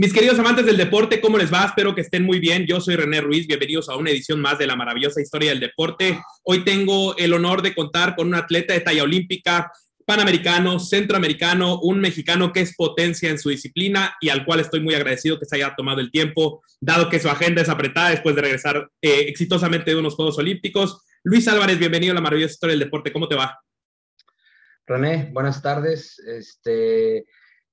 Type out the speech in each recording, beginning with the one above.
Mis queridos amantes del deporte, ¿cómo les va? Espero que estén muy bien. Yo soy René Ruiz, bienvenidos a una edición más de la maravillosa historia del deporte. Hoy tengo el honor de contar con un atleta de talla olímpica, panamericano, centroamericano, un mexicano que es potencia en su disciplina y al cual estoy muy agradecido que se haya tomado el tiempo, dado que su agenda es apretada después de regresar eh, exitosamente de unos Juegos Olímpicos. Luis Álvarez, bienvenido a la maravillosa historia del deporte. ¿Cómo te va? René, buenas tardes. Este,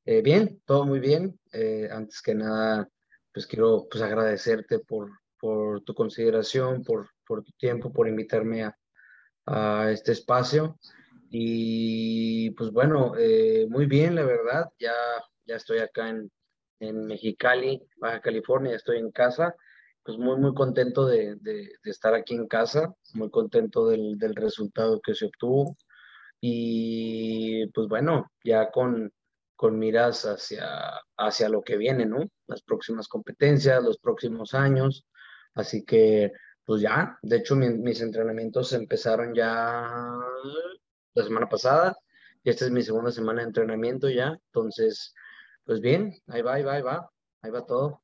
eh, bien, todo muy bien. Eh, antes que nada, pues quiero pues, agradecerte por, por tu consideración, por, por tu tiempo, por invitarme a, a este espacio. Y pues bueno, eh, muy bien, la verdad. Ya, ya estoy acá en, en Mexicali, Baja California, estoy en casa. Pues muy, muy contento de, de, de estar aquí en casa, muy contento del, del resultado que se obtuvo. Y pues bueno, ya con, con miras hacia, hacia lo que viene, ¿no? Las próximas competencias, los próximos años. Así que, pues ya, de hecho mis entrenamientos empezaron ya la semana pasada y esta es mi segunda semana de entrenamiento ya. Entonces, pues bien, ahí va, ahí va, ahí va, ahí va todo.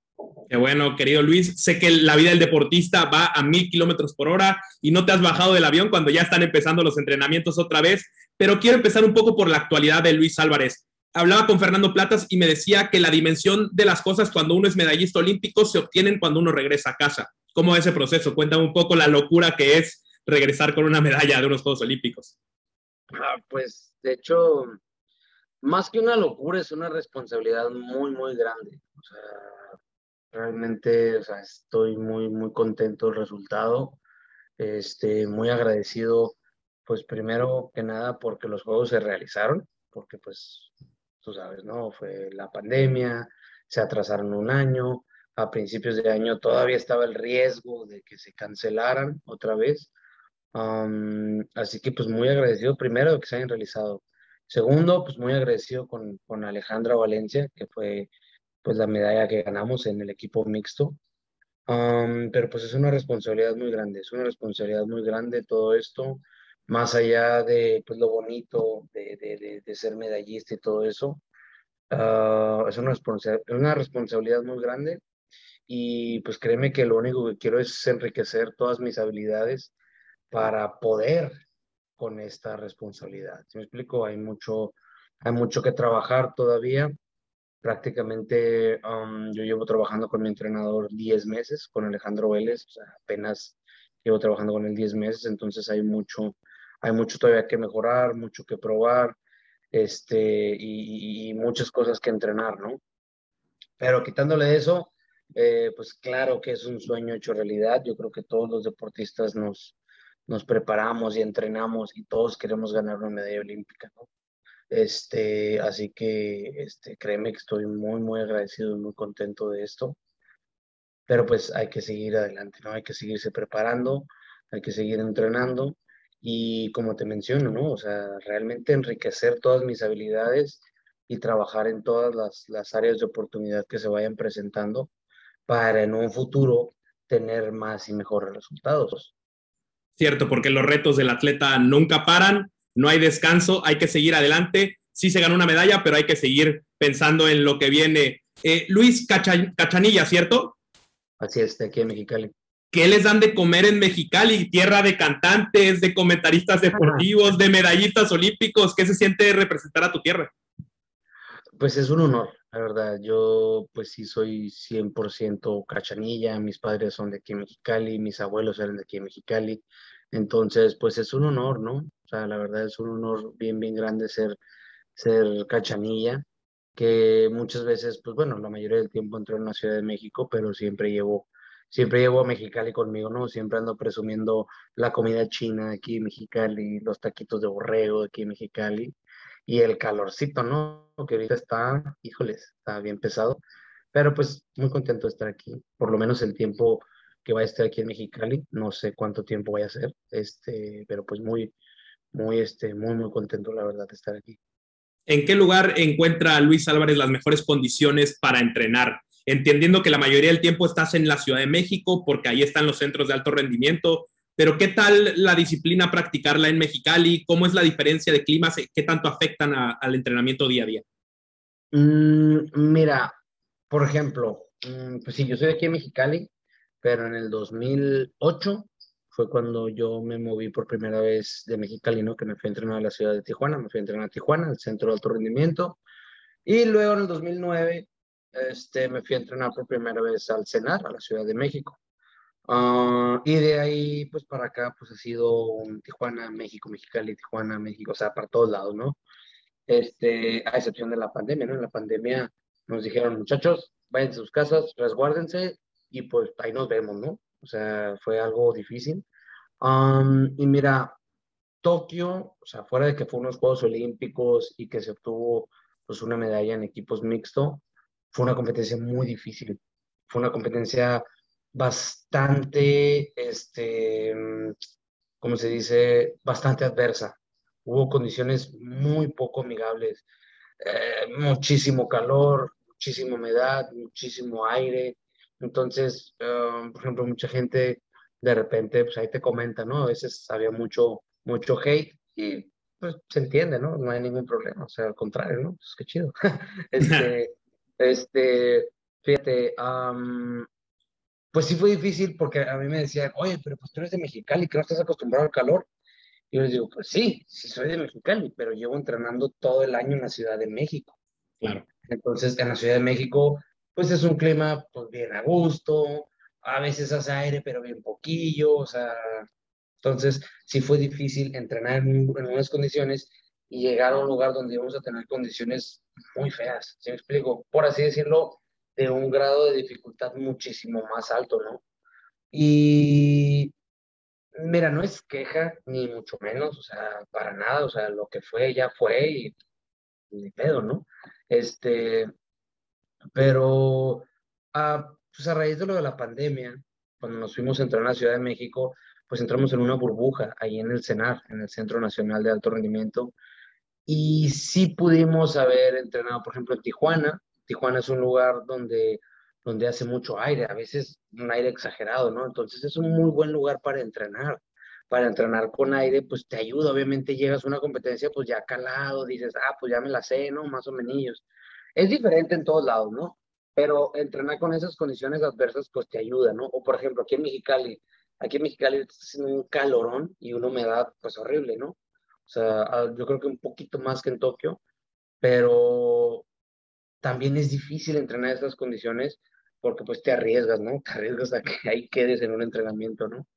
Qué bueno, querido Luis. Sé que la vida del deportista va a mil kilómetros por hora y no te has bajado del avión cuando ya están empezando los entrenamientos otra vez, pero quiero empezar un poco por la actualidad de Luis Álvarez hablaba con Fernando Platas y me decía que la dimensión de las cosas cuando uno es medallista olímpico se obtienen cuando uno regresa a casa. ¿Cómo es ese proceso? Cuéntame un poco la locura que es regresar con una medalla de unos Juegos Olímpicos. Ah, pues, de hecho, más que una locura, es una responsabilidad muy, muy grande. O sea, realmente, o sea, estoy muy, muy contento del resultado. Este, muy agradecido, pues primero que nada porque los juegos se realizaron, porque pues tú sabes, ¿no? Fue la pandemia, se atrasaron un año, a principios de año todavía estaba el riesgo de que se cancelaran otra vez. así que pues muy agradecido primero de que se hayan realizado. Segundo, pues muy agradecido con, con Alejandra Valencia, que fue pues la medalla que ganamos en el equipo mixto. pero pues es una responsabilidad muy grande, es una responsabilidad muy grande todo esto más allá de pues, lo bonito de, de, de, ser medallista y todo eso, uh, es una, una responsabilidad muy grande y pues créeme que lo único que quiero es enriquecer todas mis habilidades para poder con esta responsabilidad. ¿Sí me explico? Hay mucho, hay mucho que trabajar todavía. Prácticamente um, yo llevo trabajando con mi entrenador 10 meses, con Alejandro Vélez, o sea, apenas llevo trabajando con él 10 meses, entonces hay mucho, hay mucho todavía que mejorar, mucho que probar, este, y, muchas cosas que entrenar, ¿no? Pero quitándole eso, eh, pues claro que es un sueño hecho realidad. Yo creo que todos los deportistas nos, nos preparamos y entrenamos y todos queremos ganar una medalla olímpica, ¿no? Este, así que este, créeme que estoy muy, muy agradecido y muy contento de esto. Pero pues hay que seguir adelante, ¿no? Hay que seguirse preparando, hay que seguir entrenando y como te menciono, ¿no? O sea, realmente enriquecer todas mis habilidades y trabajar en todas las, las áreas de oportunidad que se vayan presentando para en un futuro tener más y mejores resultados. Cierto, porque los retos del atleta nunca paran, no hay descanso, hay que seguir adelante. Sí se ganó una medalla, pero hay que seguir pensando en lo que viene. Eh, Luis Cachanilla, ¿cierto? Así es, de aquí en Mexicali. ¿Qué les dan de comer en Mexicali? Tierra de cantantes, de comentaristas deportivos, de medallistas olímpicos. ¿Qué se siente representar a tu tierra? Pues es un honor, la verdad. Yo pues sí soy 100% cachanilla. Mis padres son de aquí en Mexicali, mis abuelos eran de aquí en Mexicali. Entonces, pues es un honor, ¿no? O sea, la verdad es un honor bien, bien grande ser, ser cachanilla, que muchas veces, pues bueno, la mayoría del tiempo entro en la Ciudad de México, pero siempre llevo siempre llevo a Mexicali conmigo, ¿no? Siempre ando presumiendo la comida china aquí en Mexicali, los taquitos de borrego aquí en Mexicali y el calorcito, ¿no? Que ahorita está, híjoles, está bien pesado, pero pues muy contento de estar aquí, por lo menos el tiempo que va a estar aquí en Mexicali, no sé cuánto tiempo voy a hacer, este, pero pues muy, muy, este, muy, muy contento, la verdad, de estar aquí. ¿En qué lugar encuentra Luis Álvarez las mejores condiciones para entrenar? Entendiendo que la mayoría del tiempo estás en la Ciudad de México porque ahí están los centros de alto rendimiento, pero ¿qué tal la disciplina practicarla en Mexicali? ¿Cómo es la diferencia de climas? ¿Qué tanto afectan al entrenamiento día a día? Mm, mira, por ejemplo, mm, pues sí, yo soy de aquí en Mexicali, pero en el 2008 fue cuando yo me moví por primera vez de Mexicali, ¿no? Que me fui a entrenar a la ciudad de Tijuana, me fui a entrenar a Tijuana, al centro de alto rendimiento. Y luego en el 2009 este, me fui a entrenar por primera vez al CENAR, a la Ciudad de México. Ah, y de ahí, pues para acá, pues ha sido un Tijuana, México, Mexicali, Tijuana, México, o sea, para todos lados, ¿no? Este, a excepción de la pandemia, ¿no? En la pandemia nos dijeron, muchachos, vayan a sus casas, resguárdense y pues ahí nos vemos, ¿no? O sea, fue algo difícil. y mira, Tokio, o sea, fuera de que fue unos Juegos Olímpicos y que se obtuvo pues una medalla en equipos mixto, fue una competencia muy difícil. Fue una competencia bastante, este, ¿cómo se dice? Bastante adversa. Hubo condiciones muy poco amigables, eh, muchísimo calor, muchísima humedad, muchísimo aire. Entonces, um, por ejemplo, mucha gente de repente, pues ahí te comenta, ¿no? A veces había mucho, mucho hate y pues se entiende, ¿no? No hay ningún problema, o sea, al contrario, ¿no? Pues qué chido. este, este, fíjate, pues sí fue difícil porque a mí me decían, oye, pero pues tú eres de Mexicali, que no estás acostumbrado al calor. Y yo les digo, pues sí, sí soy de Mexicali, pero llevo entrenando todo el año en la Ciudad de México. Claro. Entonces, en la Ciudad de México, pues es un clima pues bien a gusto, a veces hace aire, pero bien poquillo, o sea, entonces sí fue difícil entrenar en, en unas condiciones y llegar a un lugar donde íbamos a tener condiciones muy feas, ¿sí me explico? Por así decirlo, de un grado de dificultad muchísimo más alto, ¿no? Y mira, no es queja, ni mucho menos, o sea, para nada, o sea, lo que fue ya fue y ni pedo, ¿no? Este, pero a, pues a raíz de lo de la pandemia, cuando nos fuimos a entrar a la Ciudad de México, pues entramos en una burbuja ahí en el CENAR, en el Centro Nacional de Alto Rendimiento, y sí pudimos haber entrenado, por ejemplo, en Tijuana. Tijuana es un lugar donde, donde hace mucho aire, a veces un aire exagerado, ¿no? Entonces es un muy buen lugar para entrenar. Para entrenar con aire, pues te ayuda, obviamente llegas a una competencia, pues ya calado, dices, ah, pues ya me la sé, ¿no? Más o menos. Es diferente en todos lados, ¿no? Pero entrenar con esas condiciones adversas, pues te ayuda, ¿no? O por ejemplo, aquí en Mexicali, aquí en Mexicali está haciendo un calorón y una humedad, pues horrible, ¿no? Sea, ah, yo creo que un poquito más que en Tokio, pero también es difícil entrenar en esas condiciones porque pues te arriesgas, ¿no? Te arriesgas a que ahí quedes en un entrenamiento, ¿no?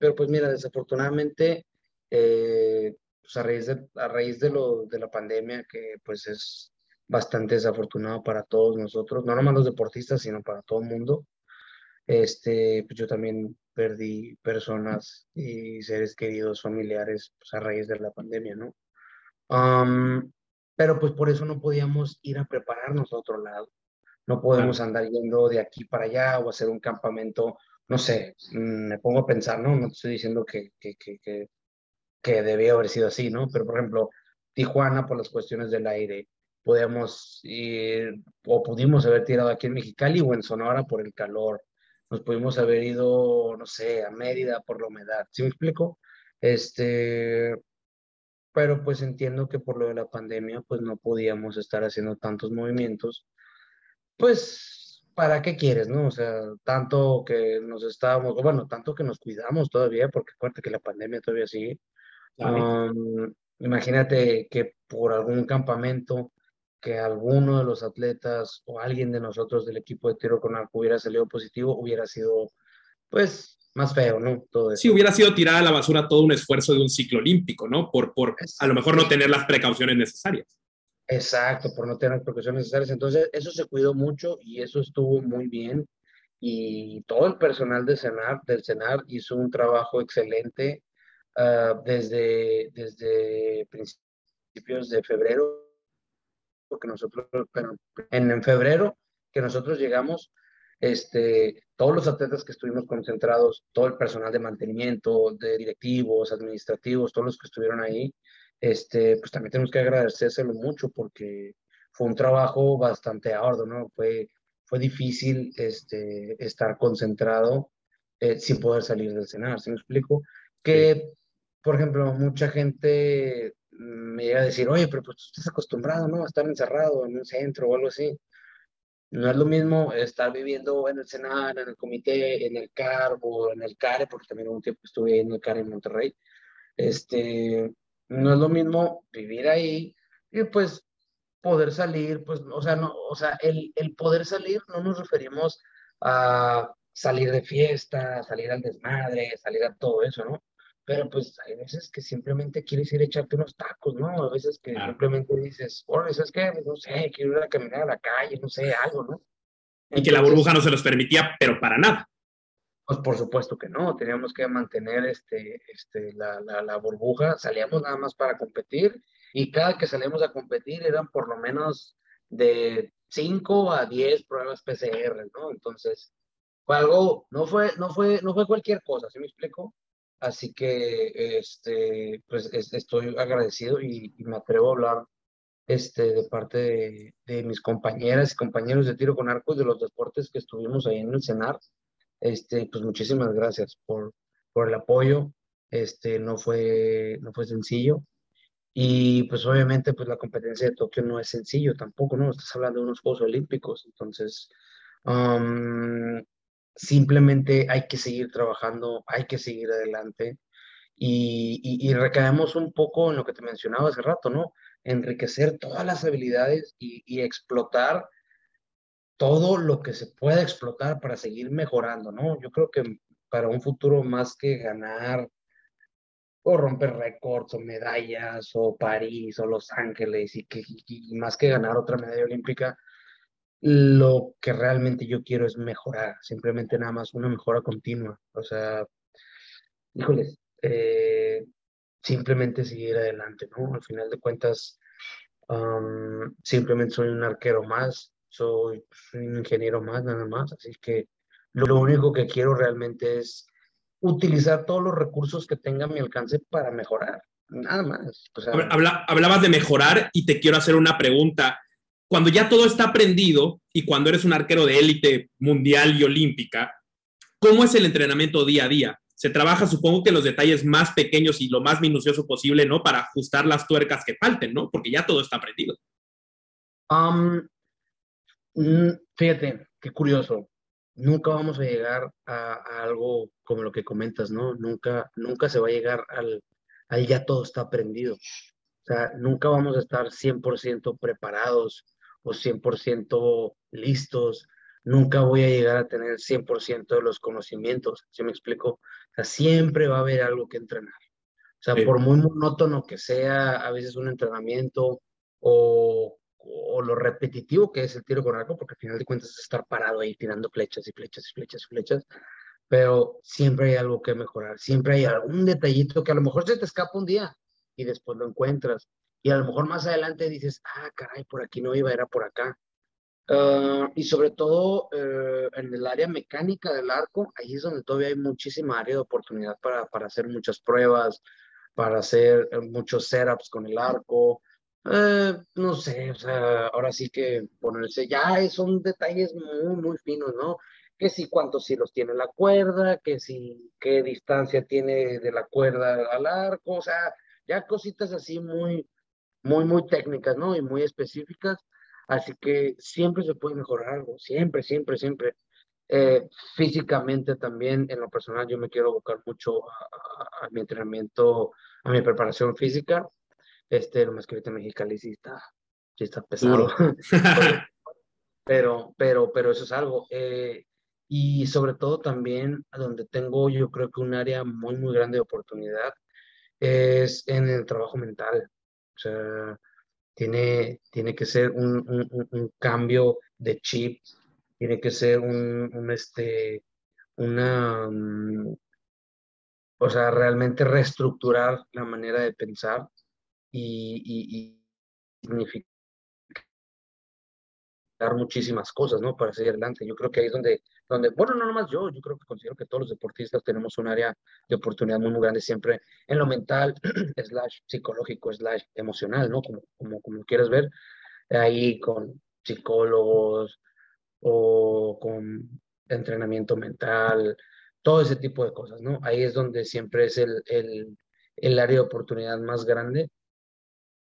pero pues mira, desafortunadamente, eh, pues a raíz, de, a raíz de, lo, de la pandemia, que pues es bastante desafortunado para todos nosotros, no nomás los deportistas, sino para todo el mundo, este, pues yo también perdí personas y seres queridos, familiares, pues a raíz de la pandemia, ¿no? pero pues por eso no podíamos ir a prepararnos a otro lado. No podemos andar yendo de aquí para allá o hacer un campamento, no sé, mm, me pongo a pensar, ¿no? No te estoy diciendo que, que, que, que, que debía haber sido así, ¿no? Pero por ejemplo, Tijuana por las cuestiones del aire, podíamos ir o pudimos haber tirado aquí en Mexicali o en Sonora por el calor nos pudimos haber ido, no sé, a Mérida por la humedad. ¿Sí me explico? Este, pero pues entiendo que por lo de la pandemia, pues no podíamos estar haciendo tantos movimientos. Pues, ¿para qué quieres, no? O sea, tanto que nos estábamos, bueno, tanto que nos cuidamos todavía, porque acuérdate que la pandemia todavía sigue. imagínate que por algún campamento que alguno de los atletas o alguien de nosotros del equipo de tiro con arco hubiera salido positivo, hubiera sido, pues, más feo, ¿no? Todo Sí, hubiera sido tirada a la basura todo un esfuerzo de un ciclo olímpico, ¿no? Por, por a lo mejor no tener las precauciones necesarias. Exacto, por no tener las precauciones necesarias. Entonces, eso se cuidó mucho y eso estuvo muy bien. Y todo el personal del CENAR, del CENAR hizo un trabajo excelente ah, desde, desde principios de febrero porque nosotros, pero en, febrero que nosotros llegamos, este, todos los atletas que estuvimos concentrados, todo el personal de mantenimiento, de directivos, administrativos, todos los que estuvieron ahí, este, pues también tenemos que agradecérselo mucho porque fue un trabajo bastante arduo, ¿no? Fue, fue difícil este, estar concentrado eh, sin poder salir del cenar, ¿sí me explico? Que, por ejemplo, mucha gente me llega a decir, oye, pero pues tú estás acostumbrado, ¿no? A estar encerrado en un centro o algo así. No es lo mismo estar viviendo en el Senado, en el comité, en el CAR o en el CARE, porque también un tiempo estuve en el CARE en Monterrey. Este, no es lo mismo vivir ahí y pues poder salir, pues, o sea, no, o sea, el, el poder salir no nos referimos a salir de fiesta, salir al desmadre, salir a todo eso, ¿no? Pero pues hay veces que simplemente quieres ir a echarte unos tacos, ¿no? A veces que simplemente dices, oye, ¿sabes qué? No sé, quiero ir a caminar a la calle, no sé, algo, ¿no? y que la burbuja no se los permitía, pero para nada. Pues por supuesto que no, teníamos que mantener este, este, la, la, la burbuja, salíamos nada más para competir y cada que salíamos a competir eran por lo menos de 5 a 10 pruebas PCR, ¿no? Entonces, fue algo, no fue, no fue, no fue cualquier cosa, ¿sí me explico? Así que, este, pues estoy agradecido y, me atrevo a hablar este, de parte de, mis compañeras y compañeros de tiro con arcos de los deportes que estuvimos ahí en el CENAR. Este, pues muchísimas gracias por, por el apoyo. Este, no fue, no fue sencillo. Y pues obviamente pues la competencia de Tokio no es sencillo tampoco, ¿no? Estás hablando de unos Juegos Olímpicos. Entonces, um, simplemente hay que seguir trabajando, hay que seguir adelante y, y, recaemos un poco en lo que te mencionaba hace rato, ¿no? Enriquecer todas las habilidades y, y explotar todo lo que se pueda explotar para seguir mejorando, ¿no? Yo creo que para un futuro más que ganar o romper récords o medallas o París o Los Ángeles y, que, y más que ganar otra medalla olímpica, lo que realmente yo quiero es mejorar, simplemente nada más una mejora continua. O sea, híjoles, eh, simplemente seguir adelante, ¿no? Al final de cuentas, simplemente soy un arquero más, soy, un ingeniero más, nada más. Así que lo, único que quiero realmente es utilizar todos los recursos que tenga a mi alcance para mejorar, nada más. hablabas de mejorar y te quiero hacer una pregunta cuando ya todo está aprendido y cuando eres un arquero de élite mundial y olímpica, ¿cómo es el entrenamiento día a día? Se trabaja, supongo que los detalles más pequeños y lo más minucioso posible, ¿no? Para ajustar las tuercas que falten, ¿no? Porque ya todo está aprendido. Mm, fíjate, qué curioso. Nunca vamos a llegar a, algo como lo que comentas, ¿no? Nunca, nunca se va a llegar al, al ya todo está aprendido. O sea, nunca vamos a estar 100% preparados o 100% listos, nunca voy a llegar a tener 100% de los conocimientos, ¿sí me explico? O sea, siempre va a haber algo que entrenar. O sea, por muy monótono que sea a veces un entrenamiento o, o, lo repetitivo que es el tiro con arco, porque al final de cuentas es estar parado ahí tirando flechas y flechas y flechas y flechas, pero siempre hay algo que mejorar, siempre hay algún detallito que a lo mejor se te escapa un día y después lo encuentras, y a lo mejor más adelante dices, ah, caray, por aquí no iba, era por acá. Ah, y sobre todo eh, en el área mecánica del arco, ahí es donde todavía hay muchísima área de oportunidad para, para hacer muchas pruebas, para hacer eh, muchos setups con el arco. Eh, no sé, o sea, ahora sí que ponerse, ya son detalles muy, muy finos, ¿no? Que si cuántos hilos tiene la cuerda, que si qué distancia tiene de la cuerda al arco, o sea, ya cositas así muy, muy, muy técnicas, ¿no? Y muy específicas. Así que siempre se puede mejorar algo, siempre, siempre, siempre. Eh, físicamente también, en lo personal, yo me quiero abocar mucho a, mi entrenamiento, a mi preparación física. Este, lo más que ahorita Mexicali sí está, sí está pesado. pero, pero, pero eso es algo. Eh, y sobre todo también, donde tengo yo creo que un área muy, muy grande de oportunidad es en el trabajo mental. O sea, tiene, tiene que ser un, un, cambio de chip, tiene que ser un, este, una, mm, o sea, realmente reestructurar la manera de pensar y, y, y significar muchísimas cosas, ¿no? Para seguir adelante. Yo creo que ahí es donde, donde, bueno, no nomás yo, yo creo que considero que todos los deportistas tenemos un área de oportunidad muy, muy grande siempre en lo mental, slash psicológico, slash emocional, ¿no? Como, como, como quieras ver, ahí con psicólogos o con entrenamiento mental, todo ese tipo de cosas, ¿no? Ahí es donde siempre es el, el, el área de oportunidad más grande.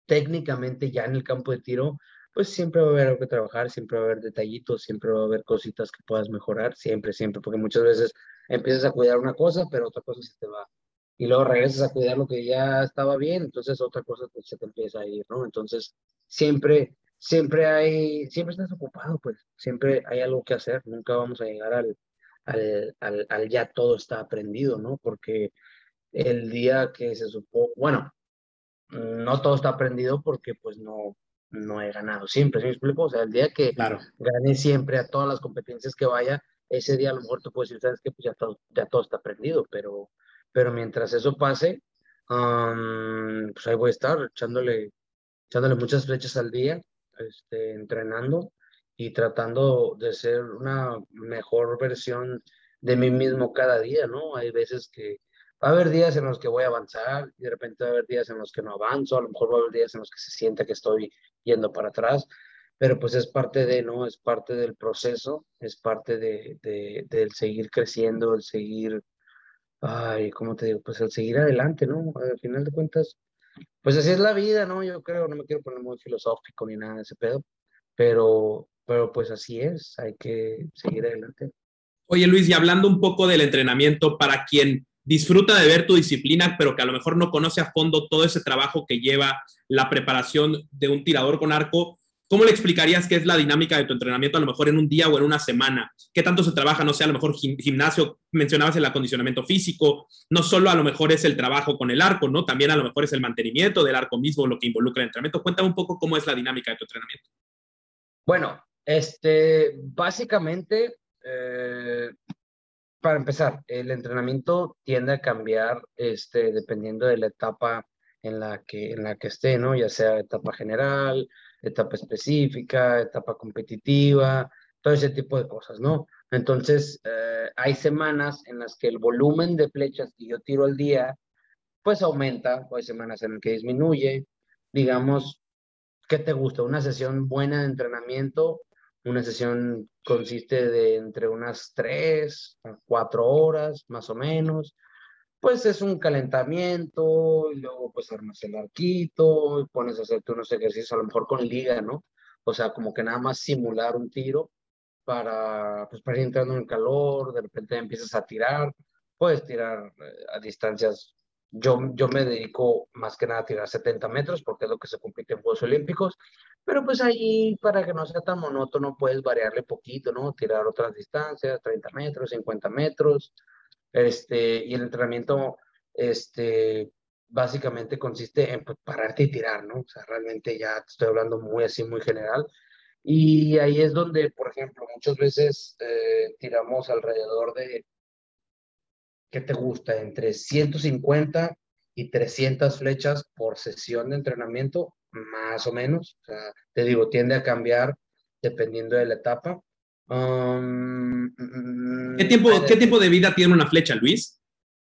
Técnicamente ya en el campo de tiro pues siempre va a haber algo que trabajar, siempre va a haber detallitos, siempre va a haber cositas que puedas mejorar, siempre, siempre, porque muchas veces empiezas a cuidar una cosa, pero otra cosa se te va. Y luego regresas a cuidar lo que ya estaba bien, entonces otra cosa se te empieza a ir, ¿no? Entonces, siempre, siempre hay, siempre estás ocupado, pues, siempre hay algo que hacer, nunca vamos a llegar al, al, al, al ya todo está aprendido, ¿no? Porque el día que se supo, bueno, no todo está aprendido porque pues no, no he ganado siempre, ¿sí me explico? O sea, el día que claro. gane siempre a todas las competencias que vaya, ese día a lo mejor tú puedes decir, sabes que pues ya todo, ya todo está aprendido, pero, pero mientras eso pase, pues ahí voy a estar echándole, echándole muchas flechas al día, este, entrenando y tratando de ser una mejor versión de mí mismo cada día, ¿no? Hay veces que va a haber días en los que voy a avanzar y de repente va a haber días en los que no avanzo, a lo mejor va a haber días en los que se siente que estoy yendo para atrás, pero pues es parte de, ¿no? Es parte del proceso, es parte de, de, del seguir creciendo, el seguir, ay, ¿cómo te digo? Pues el seguir adelante, ¿no? Al final de cuentas, pues así es la vida, ¿no? Yo creo, no me quiero poner muy filosófico ni nada de ese pedo, pero, pero pues así es, hay que seguir adelante. Oye Luis, y hablando un poco del entrenamiento, para quien disfruta de ver tu disciplina, pero que a lo mejor no conoce a fondo todo ese trabajo que lleva la preparación de un tirador con arco, ¿cómo le explicarías qué es la dinámica de tu entrenamiento a lo mejor en un día o en una semana? ¿Qué tanto se trabaja? No sé, a lo mejor gimnasio, mencionabas el acondicionamiento físico, no solo a lo mejor es el trabajo con el arco, ¿no? También a lo mejor es el mantenimiento del arco mismo lo que involucra el entrenamiento. Cuéntame un poco cómo es la dinámica de tu entrenamiento. Bueno, este, básicamente, eh, para empezar, el entrenamiento tiende a cambiar este, dependiendo de la etapa en la, que, en la que esté, ¿no? Ya sea etapa general, etapa específica, etapa competitiva, todo ese tipo de cosas, ¿no? Entonces, eh, hay semanas en las que el volumen de flechas que yo tiro al día, pues aumenta, o hay semanas en las que disminuye. Digamos, ¿qué te gusta? Una sesión buena de entrenamiento una sesión consiste de entre unas tres a cuatro horas, más o menos. Pues es un calentamiento, y luego pues armas el arquito, y pones a hacerte unos ejercicios, a lo mejor con liga, ¿no? O sea, como que nada más simular un tiro para, pues, para ir entrando en calor, de repente empiezas a tirar, puedes tirar eh, a distancias yo, yo me dedico más que nada a tirar 70 metros porque es lo que se compite en Juegos Olímpicos, pero pues ahí para que no sea tan monótono puedes variarle poquito, ¿no? Tirar otras distancias, 30 metros, 50 metros, este, y el entrenamiento, este, básicamente consiste en pues, pararte y tirar, ¿no? O sea, realmente ya te estoy hablando muy así, muy general. Y ahí es donde, por ejemplo, muchas veces eh, tiramos alrededor de ¿qué te gusta? Entre 150 y 300 flechas por sesión de entrenamiento, más o menos. O sea, te digo, tiende a cambiar dependiendo de la etapa. Um, ¿Qué, tiempo, ¿Qué tiempo de vida tiene una flecha, Luis?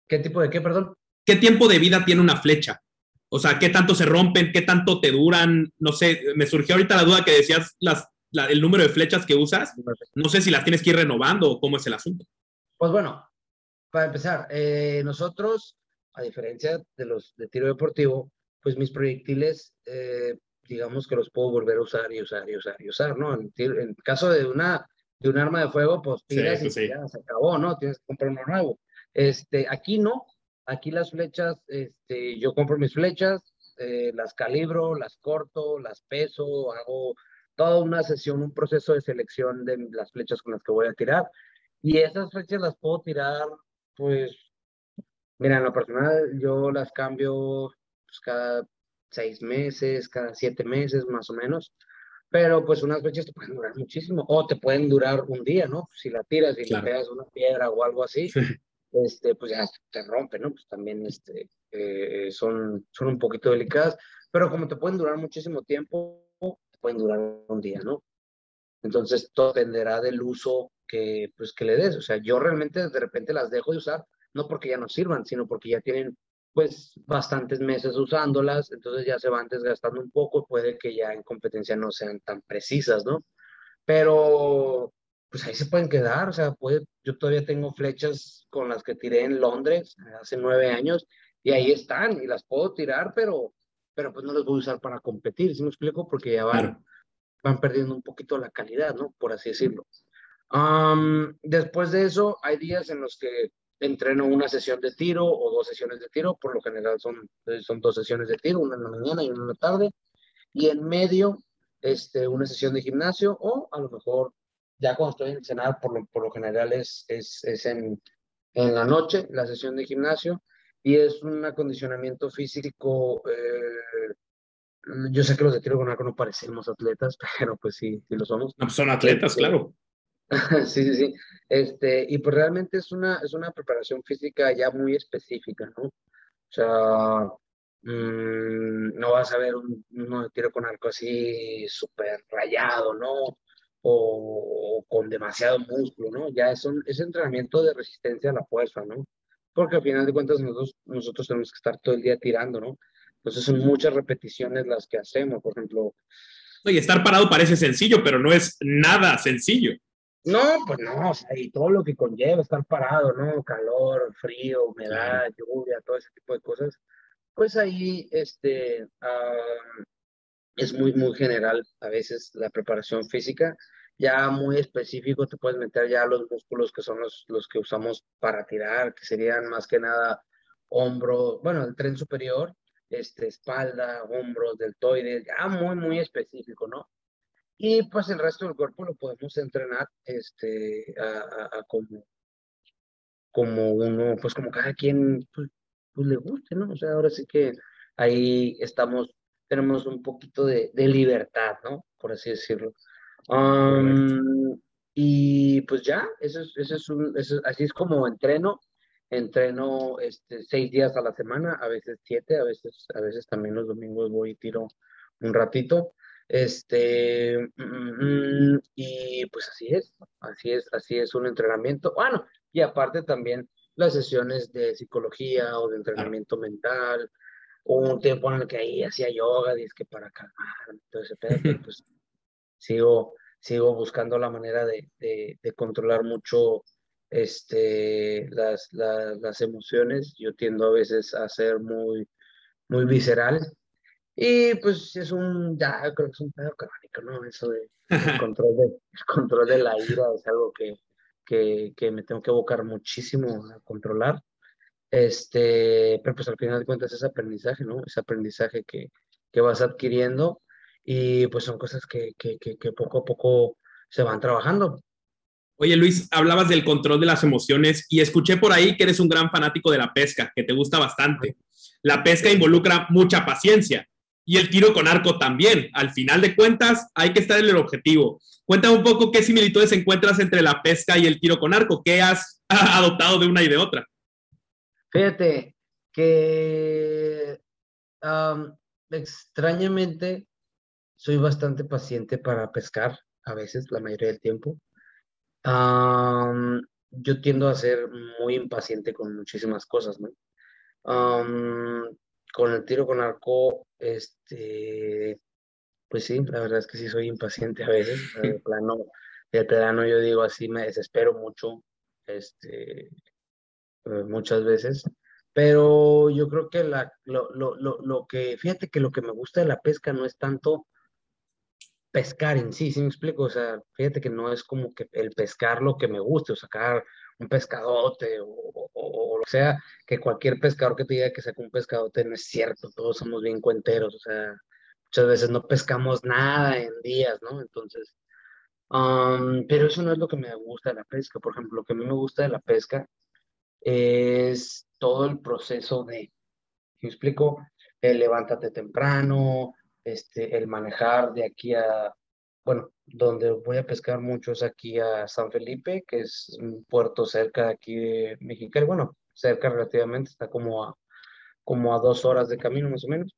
¿Qué tipo de qué, perdón? ¿Qué tiempo de vida tiene una flecha? O sea, ¿qué tanto se rompen? ¿Qué tanto te duran? No sé, me surgió ahorita la duda que decías las, el número de flechas que usas. No sé si las tienes que ir renovando o cómo es el asunto. Pues bueno, para empezar, eh, nosotros, a diferencia de los de tiro deportivo, pues mis proyectiles, eh, digamos que los puedo volver a usar y usar y usar y usar, ¿no? En, en caso de una de un arma de fuego, pues tiras y pues ya se acabó, ¿no? Tienes que comprar uno nuevo. Este, aquí no, aquí las flechas, este, yo compro mis flechas, eh, las calibro, las corto, las peso, hago toda una sesión, un proceso de selección de las flechas con las que voy a tirar. Y esas flechas las puedo tirar pues, mira, en lo personal yo las cambio pues, cada seis meses, cada siete meses más o menos, pero pues unas fechas te pueden durar muchísimo, o te pueden durar un día, ¿no? Si la tiras y le pegas una piedra o algo así, este, pues ya te rompe, ¿no? Pues también este, eh, son, son un poquito delicadas, pero como te pueden durar muchísimo tiempo, te pueden durar un día, ¿no? Entonces, todo dependerá del uso que, pues, que le des. O sea, yo realmente de repente las dejo de usar, no porque ya no sirvan, sino porque ya tienen pues bastantes meses usándolas, entonces ya se van desgastando un poco, puede que ya en competencia no sean tan precisas, ¿no? Pero pues ahí se pueden quedar, o sea, puede, yo todavía tengo flechas con las que tiré en Londres hace nueve años y ahí están y las puedo tirar, pero, pero pues no las voy a usar para competir, ¿sí me explico? Porque ya van, van perdiendo un poquito la calidad, ¿no? Por así decirlo. después de eso, hay días en los que entreno una sesión de tiro o dos sesiones de tiro, por lo general son, son dos sesiones de tiro, una en la mañana y una en la tarde, y en medio este, una sesión de gimnasio o a lo mejor ya cuando estoy en cenar, por lo, por lo general es, es, es en, en, la noche la sesión de gimnasio y es un acondicionamiento físico. Eh, yo sé que los de tiro con arco no parecemos atletas, pero pues sí, sí lo somos. Pues son atletas, este, claro. sí, sí, sí. Este, y pues realmente es una, es una preparación física ya muy específica, ¿no? O sea, mmm, no vas a ver un, de tiro con arco así súper rayado, ¿no? O, con demasiado músculo, ¿no? Ya es, un, es entrenamiento de resistencia a la fuerza, ¿no? Porque al final de cuentas nosotros, nosotros tenemos que estar todo el día tirando, ¿no? Entonces son muchas repeticiones las que hacemos, por ejemplo. Y estar parado parece sencillo, pero no es nada sencillo. No, pues no, o sea, y todo lo que conlleva estar parado, ¿no? Calor, frío, humedad, lluvia, todo ese tipo de cosas. Pues ahí, este, es muy, muy general a veces la preparación física. Ya muy específico te puedes meter ya los músculos que son los, los que usamos para tirar, que serían más que nada hombro, bueno, el tren superior, este, espalda, hombros, deltoides, ya muy, muy específico, ¿no? Y pues el resto del cuerpo lo podemos entrenar este, a, como, como uno, pues como cada quien pues, pues, le guste, ¿no? O sea, ahora sí que ahí estamos, tenemos un poquito de, de libertad, ¿no? Por así decirlo. y pues ya, eso es, eso es un, eso, así es como entreno. Entreno este, seis días a la semana, a veces siete, a veces, a veces también los domingos voy y tiro un ratito. Este, mm, y pues así es, así es, así es un entrenamiento. Bueno, y aparte también las sesiones de psicología o de entrenamiento mental, un tiempo en el que ahí hacía yoga, es que para calmar, entonces pues sigo, sigo buscando la manera de, de, controlar mucho este, las, las emociones. Yo tiendo a veces a ser muy, muy visceral y pues es un, ya creo que es un pedo crónico, ¿no? Eso de el control de, el control de la ira es algo que, que, que, me tengo que evocar muchísimo a controlar. Este, pero pues al final de cuentas es aprendizaje, ¿no? Es aprendizaje que, que vas adquiriendo y pues son cosas que, que, que, poco a poco se van trabajando. Oye Luis, hablabas del control de las emociones y escuché por ahí que eres un gran fanático de la pesca, que te gusta bastante. La pesca involucra mucha paciencia y el tiro con arco también. Al final de cuentas, hay que estar en el objetivo. Cuéntame un poco qué similitudes encuentras entre la pesca y el tiro con arco. ¿Qué has adoptado de una y de otra? Fíjate que extrañamente soy bastante paciente para pescar, a veces, la mayoría del tiempo. yo tiendo a ser muy impaciente con muchísimas cosas, ¿no? con el tiro con arco, este, pues sí, la verdad es que sí soy impaciente a veces. De plano, de plano yo digo así, me desespero mucho, este, eh, muchas veces. Pero yo creo que la, lo, lo, lo, lo, que, fíjate que lo que me gusta de la pesca no es tanto pescar en sí, ¿sí me explico? O sea, fíjate que no es como que el pescar lo que me guste, o sacar un pescadote o, o, lo sea, que cualquier pescador que te diga que saca un pescadote no es cierto, todos somos bien cuenteros, o sea, muchas veces no pescamos nada en días, ¿no? Entonces, pero eso no es lo que me gusta de la pesca, por ejemplo, lo que a mí me gusta de la pesca es todo el proceso de, ¿me explico? El levántate temprano, este, el manejar de aquí a, bueno, donde voy a pescar mucho es aquí a San Felipe, que es un puerto cerca de aquí de Mexicali, bueno, cerca relativamente, está como a, como a dos horas de camino más o menos.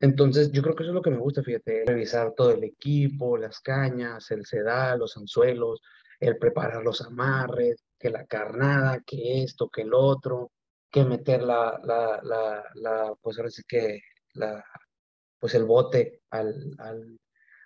Entonces, yo creo que eso es lo que me gusta, fíjate, revisar todo el equipo, las cañas, el sedal, los anzuelos, el preparar los amarres, que la carnada, que esto, que el otro, que meter la, la, la, la pues ahora sí que la, pues el bote al, al,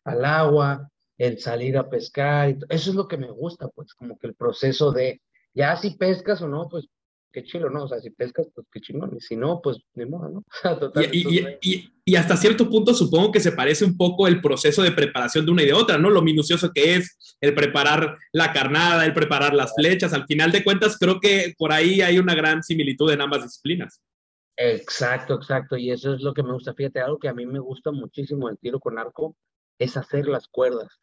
al agua, el salir a pescar, eso es lo que me gusta, pues como que el proceso de, ya si pescas o no, pues qué chilo, ¿no? O sea, si pescas, pues qué chingón, y si no, pues ni modo, ¿no? Total, y, y, y, y, hasta cierto punto supongo que se parece un poco el proceso de preparación de una y de otra, ¿no? Lo minucioso que es el preparar la carnada, el preparar las flechas, al final de cuentas creo que por ahí hay una gran similitud en ambas disciplinas. Exacto, exacto, y eso es lo que me gusta, fíjate, algo que a mí me gusta muchísimo el tiro con arco es hacer las cuerdas.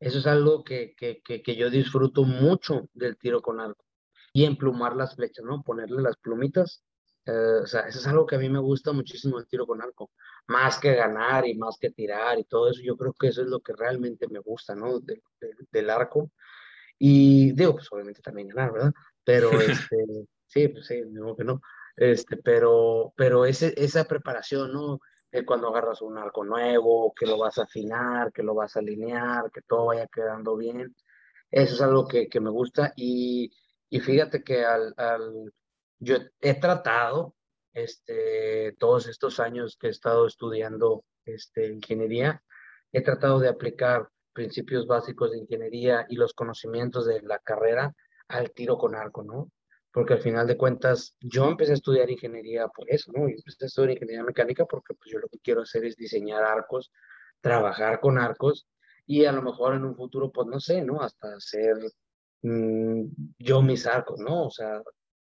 Eso es algo que, que, que, que yo disfruto mucho del tiro con arco y emplumar las flechas, ¿no? Ponerle las plumitas. Eh, o sea, eso es algo que a mí me gusta muchísimo el tiro con arco. Más que ganar y más que tirar y todo eso, yo creo que eso es lo que realmente me gusta, ¿no? del arco. Y digo, pues obviamente también ganar, ¿verdad? Pero este, sí, pues sí, digo que no. Este, pero, pero ese, esa preparación, ¿no? cuando agarras un arco nuevo, que lo vas a afinar, que lo vas a alinear, que todo vaya quedando bien. Eso es algo que, que me gusta y y fíjate que al, al, yo he tratado este, todos estos años que he estado estudiando este, ingeniería, he tratado de aplicar principios básicos de ingeniería y los conocimientos de la carrera al tiro con arco, ¿no? Porque al final de cuentas, yo empecé a estudiar ingeniería por eso, ¿no? Y empecé a estudiar ingeniería mecánica porque pues yo lo que quiero hacer es diseñar arcos, trabajar con arcos y a lo mejor en un futuro, pues no sé, ¿no? Hasta hacer Mm, yo mis arcos, ¿no? O sea,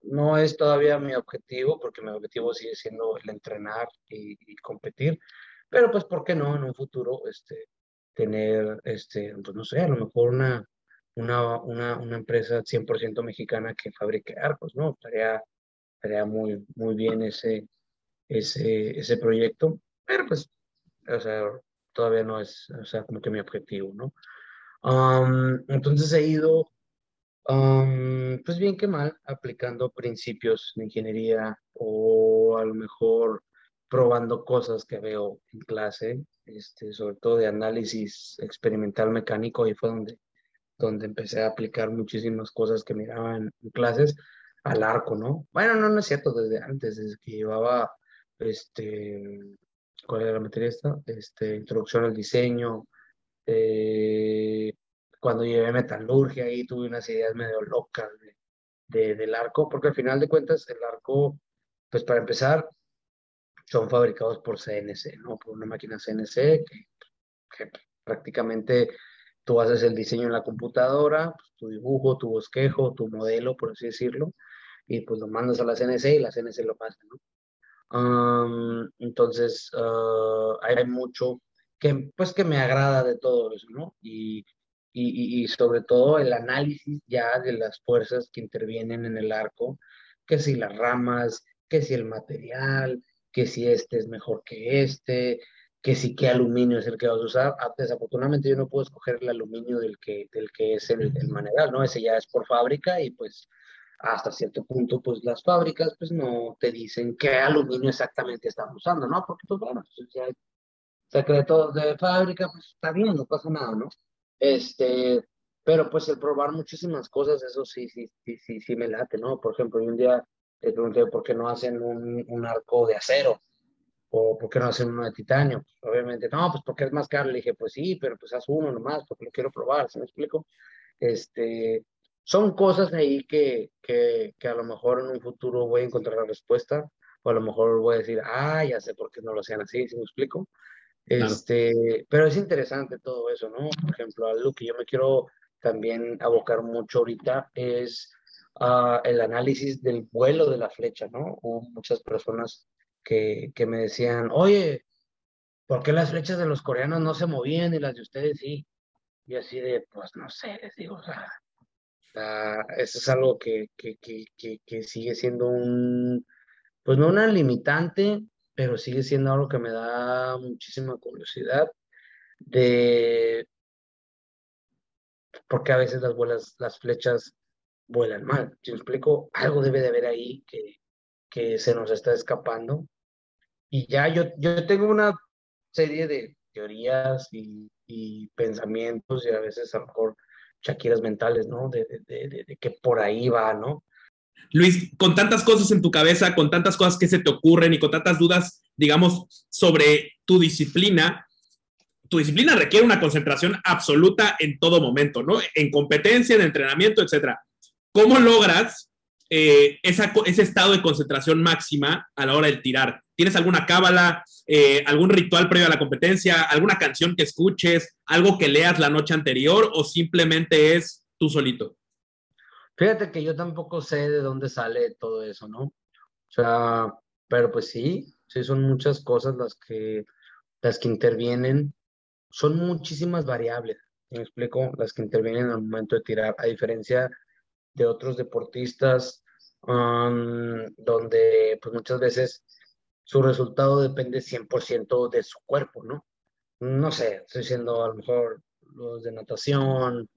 no es todavía mi objetivo, porque mi objetivo sigue siendo el entrenar y, competir, pero pues, ¿por qué no en un futuro este, tener, este, pues no sé, a lo mejor una, una, una, una empresa 100% mexicana que fabrique arcos, ¿no? Estaría, estaría muy, muy bien ese, ese, ese proyecto, pero pues, o sea, todavía no es, o sea, como que mi objetivo, ¿no? entonces he ido pues bien que mal, aplicando principios de ingeniería o a lo mejor probando cosas que veo en clase, este, sobre todo de análisis experimental mecánico, y fue donde, donde empecé a aplicar muchísimas cosas que miraba en, clases al arco, ¿no? Bueno, no, no es cierto, desde antes, desde que llevaba, este, ¿cuál era la materia esta? Este, introducción al diseño, eh, cuando llevé metalurgia ahí tuve unas ideas medio locas de, del arco, porque al final de cuentas el arco, pues para empezar, son fabricados por CNC, ¿no? Por una máquina CNC que, prácticamente tú haces el diseño en la computadora, pues, tu dibujo, tu bosquejo, tu modelo, por así decirlo, y pues lo mandas a la CNC y la CNC lo pasa, ¿no? entonces, ah, hay mucho que, pues, que me agrada de todo eso, ¿no? Y y, y, sobre todo el análisis ya de las fuerzas que intervienen en el arco, que si las ramas, que si el material, que si este es mejor que este, que si qué aluminio es el que vas a usar. Ah, desafortunadamente yo no puedo escoger el aluminio del que, del que es el, el maneral, ¿no? Ese ya es por fábrica y pues hasta cierto punto pues las fábricas pues no te dicen qué aluminio exactamente están usando, ¿no? Porque pues bueno, pues, ya secretos de fábrica, pues está bien, no pasa nada, ¿no? Este, pero pues el probar muchísimas cosas, eso sí, sí, sí, sí, sí me late, ¿no? Por ejemplo, un día le pregunté por qué no hacen un, un arco de acero o por qué no hacen uno de titanio. Pues, obviamente, no, pues porque es más caro. Le dije, pues sí, pero pues haz uno nomás porque lo quiero probar, ¿se me explico? Este, son cosas ahí que, que, que a lo mejor en un futuro voy a encontrar la respuesta o a lo mejor voy a decir, ah, ya sé por qué no lo hacían así, ¿se me explico? Este, pero es interesante todo eso, ¿no? Por ejemplo, algo que yo me quiero también abocar mucho ahorita es uh, el análisis del vuelo de la flecha, ¿no? Hubo muchas personas que, que me decían, oye, ¿por qué las flechas de los coreanos no se movían y las de ustedes sí? Y así de, pues no sé, les digo, o sea, eso es algo que, que, que, que, sigue siendo un, pues no una limitante, pero sigue siendo algo que me da muchísima curiosidad de por qué a veces las, vuelas, las flechas vuelan mal. Si me explico, algo debe de haber ahí que, que se nos está escapando. Y ya yo, yo tengo una serie de teorías y, pensamientos y a veces a lo mejor chaquiras mentales, ¿no? De, de, de, que por ahí va, ¿no? Luis, con tantas cosas en tu cabeza, con tantas cosas que se te ocurren y con tantas dudas, digamos, sobre tu disciplina, tu disciplina requiere una concentración absoluta en todo momento, ¿no? En competencia, en entrenamiento, etcétera. ¿Cómo logras eh, ese estado de concentración máxima a la hora de tirar? ¿Tienes alguna cábala, eh, algún ritual previo a la competencia, alguna canción que escuches, algo que leas la noche anterior o simplemente es tú solito? Fíjate que yo tampoco sé de dónde sale todo eso, ¿no? O sea, pero pues sí, sí son muchas cosas las que, las que intervienen. Son muchísimas variables, ¿me explico? Las que intervienen al momento de tirar, a diferencia de otros deportistas, donde pues muchas veces su resultado depende 100% de su cuerpo, ¿no? No sé, estoy diciendo a lo mejor los de natación.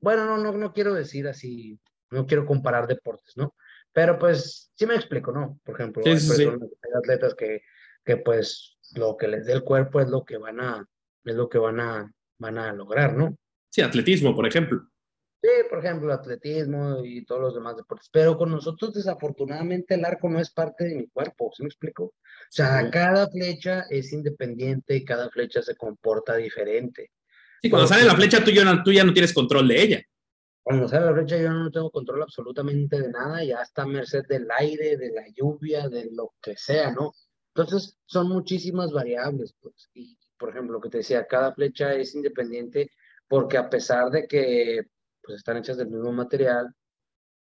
Bueno, no, no, no quiero decir así, no quiero comparar deportes, ¿no? Pero pues sí me explico, ¿no? Por ejemplo, hay, atletas que, que pues lo que les dé el cuerpo es lo que van a, es lo que van a, van a lograr, ¿no? Sí, atletismo, por ejemplo. Sí, por ejemplo, atletismo y todos los demás deportes. Pero con nosotros, desafortunadamente, el arco no es parte de mi cuerpo, ¿sí me explico? O sea, cada flecha es independiente, cada flecha se comporta diferente. Sí, cuando sale la flecha, tú ya, no, tú ya no tienes control de ella. Cuando sale la flecha, yo no tengo control absolutamente de nada, ya está a merced del aire, de la lluvia, de lo que sea, ¿no? Entonces, son muchísimas variables, pues. Y, por ejemplo, lo que te decía, cada flecha es independiente porque a pesar de que pues están hechas del mismo material,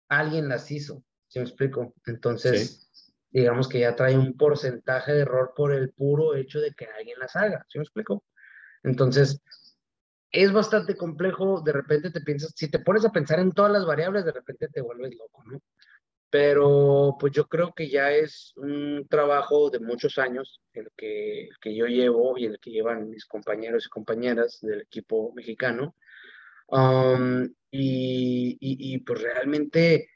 alguien las hizo, ¿sí me explico? Entonces, digamos que ya trae un porcentaje de error por el puro hecho de que alguien las haga, ¿sí me explico? Entonces, es bastante complejo, de repente te piensas, si te pones a pensar en todas las variables, de repente te vuelves loco, ¿no? Pero pues yo creo que ya es un trabajo de muchos años el que, el que yo llevo y el que llevan mis compañeros y compañeras del equipo mexicano, y, y, pues realmente,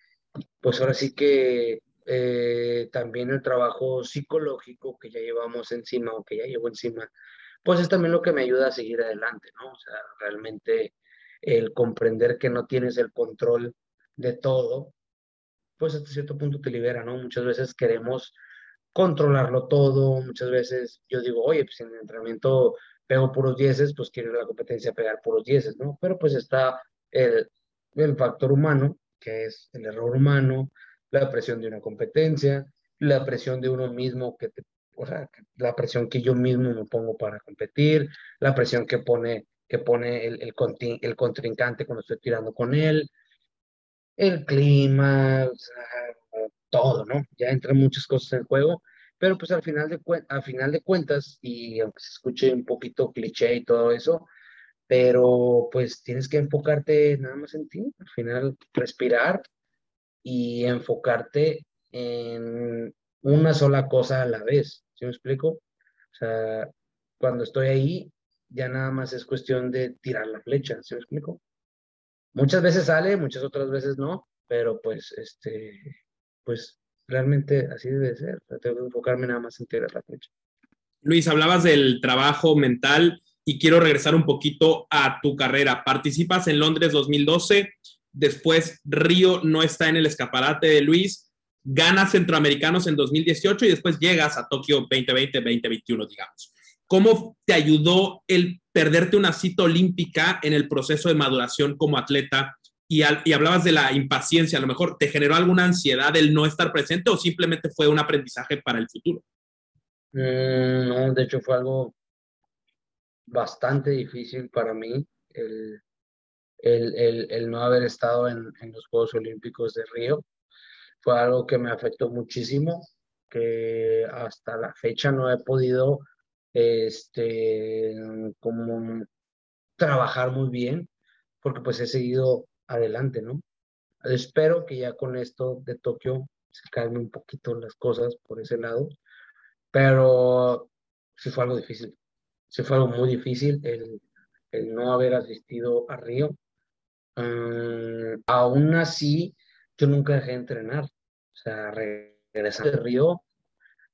pues ahora sí que eh, también el trabajo psicológico que ya llevamos encima o que ya llevo encima, pues es también lo que me ayuda a seguir adelante, ¿no? O sea, realmente el comprender que no tienes el control de todo, pues hasta cierto punto te libera, ¿no? Muchas veces queremos controlarlo todo, muchas veces yo digo, oye, pues en el entrenamiento pego puros dieces, pues quiere la competencia pegar puros dieces, ¿no? Pero pues está el, el factor humano, que es el error humano, la presión de una competencia, la presión de uno mismo, que te, o sea, la presión que yo mismo me pongo para competir, la presión que pone, que pone el, el, el contrincante cuando estoy tirando con él, el clima, o sea, todo, ¿no? Ya entran muchas cosas en juego pero pues al final de, al final de cuentas, y aunque se escuche un poquito cliché y todo eso, pero pues tienes que enfocarte nada más en ti, al final respirar y enfocarte en una sola cosa a la vez, ¿sí me explico? O sea, cuando estoy ahí, ya nada más es cuestión de tirar la flecha, ¿sí me explico? Muchas veces sale, muchas otras veces no, pero pues, este, pues realmente así debe ser. tengo que enfocarme nada más en tirar la flecha. Luis, hablabas del trabajo mental y quiero regresar un poquito a tu carrera. Participas en Londres 2012, después Río no está en el escaparate de Luis, ganas centroamericanos en 2018 y después llegas a Tokio 2020-2021, digamos. ¿Cómo te ayudó el perderte una cita olímpica en el proceso de maduración como atleta y, hablabas de la impaciencia, a lo mejor te generó alguna ansiedad el no estar presente o simplemente fue un aprendizaje para el futuro? Mm, no, de hecho fue algo bastante difícil para mí el, el, el, no haber estado en, en, los Juegos Olímpicos de Río. Fue algo que me afectó muchísimo, que hasta la fecha no he podido este, como trabajar muy bien, porque pues he seguido adelante, ¿no? Espero que ya con esto de Tokio se calmen un poquito las cosas por ese lado, pero sí fue algo difícil, sí fue algo muy difícil el, el no haber asistido a Río. Mm, aún así, yo nunca dejé de entrenar, o sea, regresando de Río,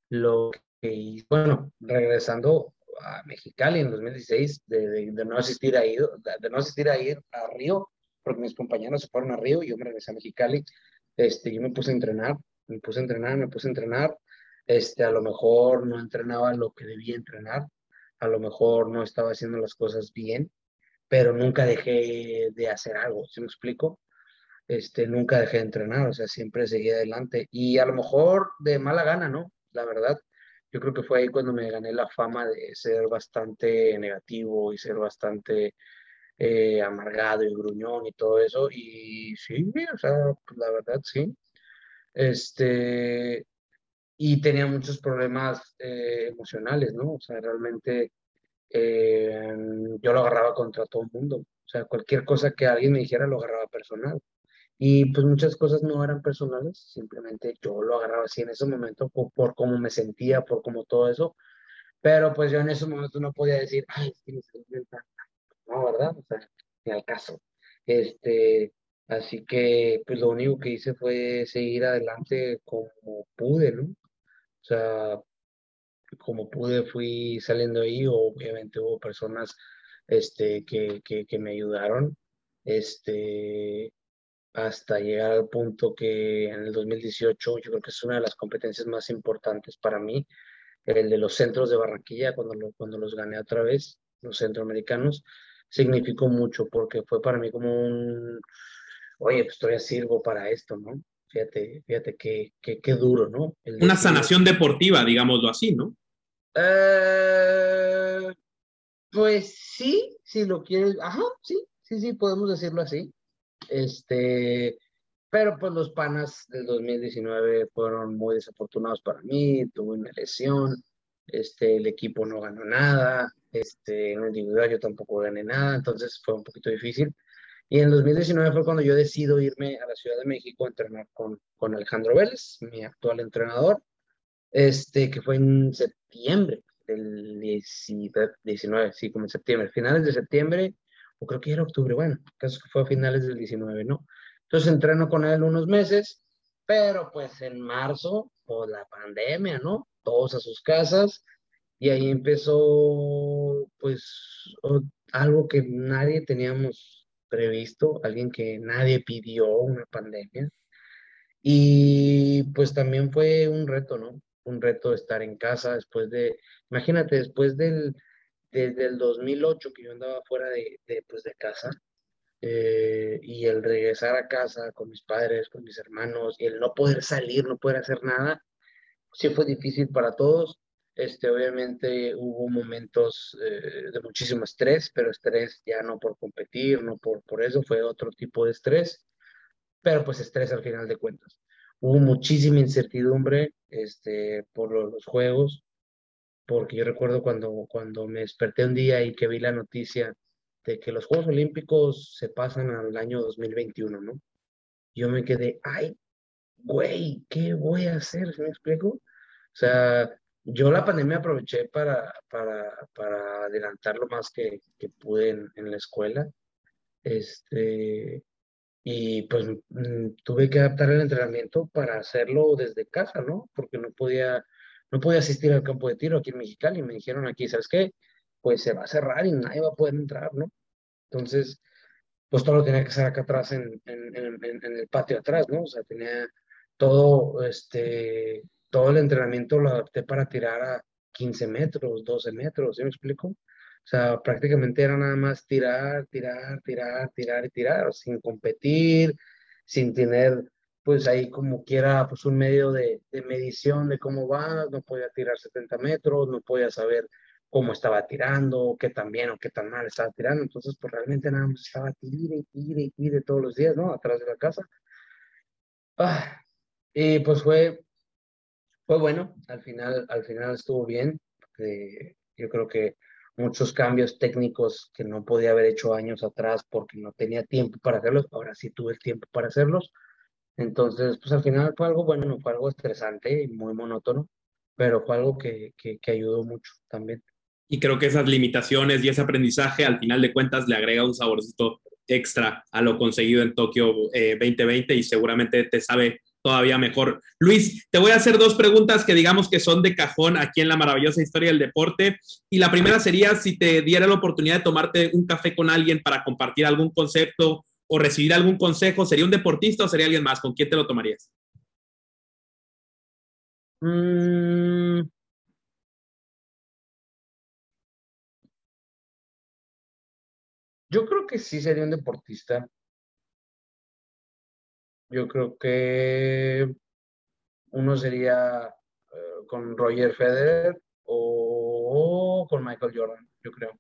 lo que, bueno, regresando a Mexicali en 2016, de, no asistir a ir, de no asistir a a Río, porque mis compañeros se fueron a Río yo me regresé a Mexicali. Este, yo me puse a entrenar, me puse a entrenar, me puse a entrenar. Este, a lo mejor no entrenaba lo que debía entrenar, a lo mejor no estaba haciendo las cosas bien, pero nunca dejé de hacer algo, ¿sí me explico? Este, nunca dejé de entrenar, o sea, siempre seguí adelante. Y a lo mejor de mala gana, ¿no? La verdad, yo creo que fue ahí cuando me gané la fama de ser bastante negativo y ser bastante eh, amargado y gruñón y todo eso. Y sí, o sea, pues, la verdad, sí. Este, y tenía muchos problemas eh, emocionales, ¿no? O sea, realmente eh, yo lo agarraba contra todo el mundo. O sea, cualquier cosa que alguien me dijera lo agarraba personal. Y pues muchas cosas no eran personales, simplemente yo lo agarraba así en ese momento por, por cómo me sentía, por cómo todo eso. Pero pues yo en ese momento no podía decir, ay, es que me No, ¿verdad? O sea, ni al caso. Este, así que pues lo único que hice fue seguir adelante como pude, ¿no? O sea, como pude fui saliendo ahí, obviamente hubo personas este, que, que, que me ayudaron. Este, hasta llegar al punto que en el 2018 yo creo que es una de las competencias más importantes para mí, el de los centros de Barranquilla, cuando, cuando los gané otra vez, los centroamericanos, significó mucho porque fue para mí como un, oye, pues todavía sirvo para esto, ¿no? Fíjate, fíjate qué, qué, qué duro, ¿no? Una sanación deportiva, digámoslo así, ¿no? Eh, pues sí, si lo quieres, ajá, sí, sí, sí, podemos decirlo así. Este, pero pues los panas del 2019 fueron muy desafortunados para mí, tuve una lesión, este, el equipo no ganó nada, este, en individual yo tampoco gané nada, entonces fue un poquito difícil. Y en 2019 fue cuando yo decido irme a la Ciudad de México a entrenar con, con Alejandro Vélez, mi actual entrenador, este, que fue en septiembre del 19, sí, como en septiembre, finales de septiembre, o creo que era octubre, bueno, caso que fue a finales del 19, ¿no? Entonces entreno con él unos meses, pero pues en marzo, por la pandemia, ¿no? Todos a sus casas, y ahí empezó, pues, algo que nadie teníamos previsto, alguien que nadie pidió, una pandemia. Y pues también fue un reto, ¿no? Un reto estar en casa después de, imagínate, después del, desde el 2008 que yo andaba fuera de, de, pues, de casa eh, y el regresar a casa con mis padres, con mis hermanos y el no poder salir, no poder hacer nada, sí fue difícil para todos. Este, obviamente hubo momentos eh, de muchísimo estrés, pero estrés ya no por competir, no por, por eso, fue otro tipo de estrés, pero pues estrés al final de cuentas. Hubo muchísima incertidumbre este, por los, los juegos, porque yo recuerdo cuando, cuando me desperté un día y que vi la noticia de que los Juegos Olímpicos se pasan al año 2021, ¿no? Yo me quedé, ay, güey, ¿qué voy a hacer? ¿Me explico? O sea, yo la pandemia aproveché para, para, para adelantar lo más que, que pude en, en, la escuela. Este, y pues mm, tuve que adaptar el entrenamiento para hacerlo desde casa, ¿no? Porque no podía no podía asistir al campo de tiro aquí en Mexicali. Me dijeron aquí, ¿sabes qué? Pues se va a cerrar y nadie va a poder entrar, ¿no? Entonces, pues todo lo tenía que hacer acá atrás en, en, en, el patio atrás, ¿no? O sea, tenía todo, este, todo el entrenamiento lo adapté para tirar a 15 metros, 12 metros, ¿sí me explico? O sea, prácticamente era nada más tirar, tirar, tirar, tirar y tirar, sin competir, sin tener pues ahí como quiera, pues un medio de, medición de cómo va, no podía tirar 70 metros, no podía saber cómo estaba tirando, qué tan bien o qué tan mal estaba tirando, entonces pues realmente nada más estaba tire, tire, tire todos los días, ¿no? Atrás de la casa. Ah, y pues fue, fue bueno, al final, al final estuvo bien, yo creo que muchos cambios técnicos que no podía haber hecho años atrás porque no tenía tiempo para hacerlos, ahora sí tuve el tiempo para hacerlos, entonces, pues al final fue algo bueno, no fue algo estresante y muy monótono, pero fue algo que, que, que, ayudó mucho también. Y creo que esas limitaciones y ese aprendizaje, al final de cuentas, le agrega un saborcito extra a lo conseguido en Tokio 2020 eh, y seguramente te sabe todavía mejor. Luis, te voy a hacer dos preguntas que digamos que son de cajón aquí en la maravillosa historia del deporte. Y la primera sería si te diera la oportunidad de tomarte un café con alguien para compartir algún concepto o recibir algún consejo, ¿sería un deportista o sería alguien más? ¿Con quién te lo tomarías? Mm. Yo creo que sí sería un deportista. yo creo que uno sería eh, con Roger Federer o con Michael Jordan, yo creo.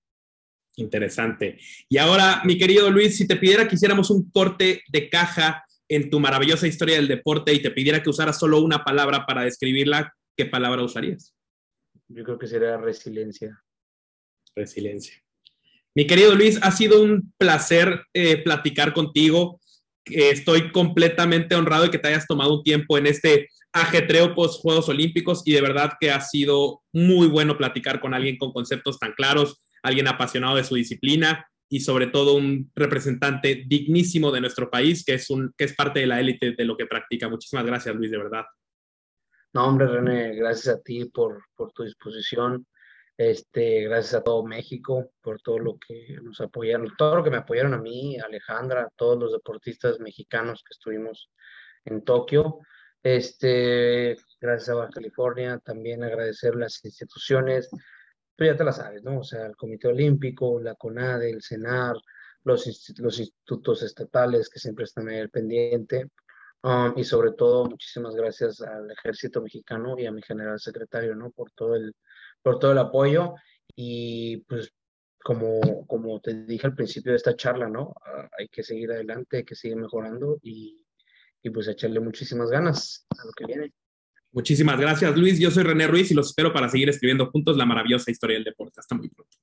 Interesante. Y ahora, mi querido Luis, si te pidiera que hiciéramos un corte de caja en tu maravillosa historia del deporte y te pidiera que usaras solo una palabra para describirla, ¿qué palabra usarías? Yo creo que sería resiliencia. Resiliencia. Mi querido Luis, ha sido un placer eh, platicar contigo. Estoy completamente honrado de que te hayas tomado un tiempo en este ajetreo post Juegos Olímpicos y de verdad que ha sido muy bueno platicar con alguien con conceptos tan claros, alguien apasionado de su disciplina y sobre todo un representante dignísimo de nuestro país, que es, un, que es parte de la élite de lo que practica. Muchísimas gracias, Luis, de verdad. No, hombre, René, gracias a ti por, por tu disposición. Este, gracias a todo México por todo lo que nos apoyaron, todo lo que me apoyaron a mí, Alejandra, a todos los deportistas mexicanos que estuvimos en Tokio. Este, gracias a Baja California, también agradecer las instituciones, tú ya te la sabes, ¿no? O sea, el Comité Olímpico, la CONADE, el CENAR, los, los institutos estatales que siempre están ahí al pendiente. Um, y sobre todo, muchísimas gracias al Ejército Mexicano y a mi general secretario, ¿no? Por todo el, por todo el apoyo. Y pues, como, como te dije al principio de esta charla, ¿no? Uh, hay que seguir adelante, hay que seguir mejorando y, y pues echarle muchísimas ganas a lo que viene. Muchísimas gracias, Luis. Yo soy René Ruiz y los espero para seguir escribiendo juntos la maravillosa historia del deporte. Hasta muy pronto.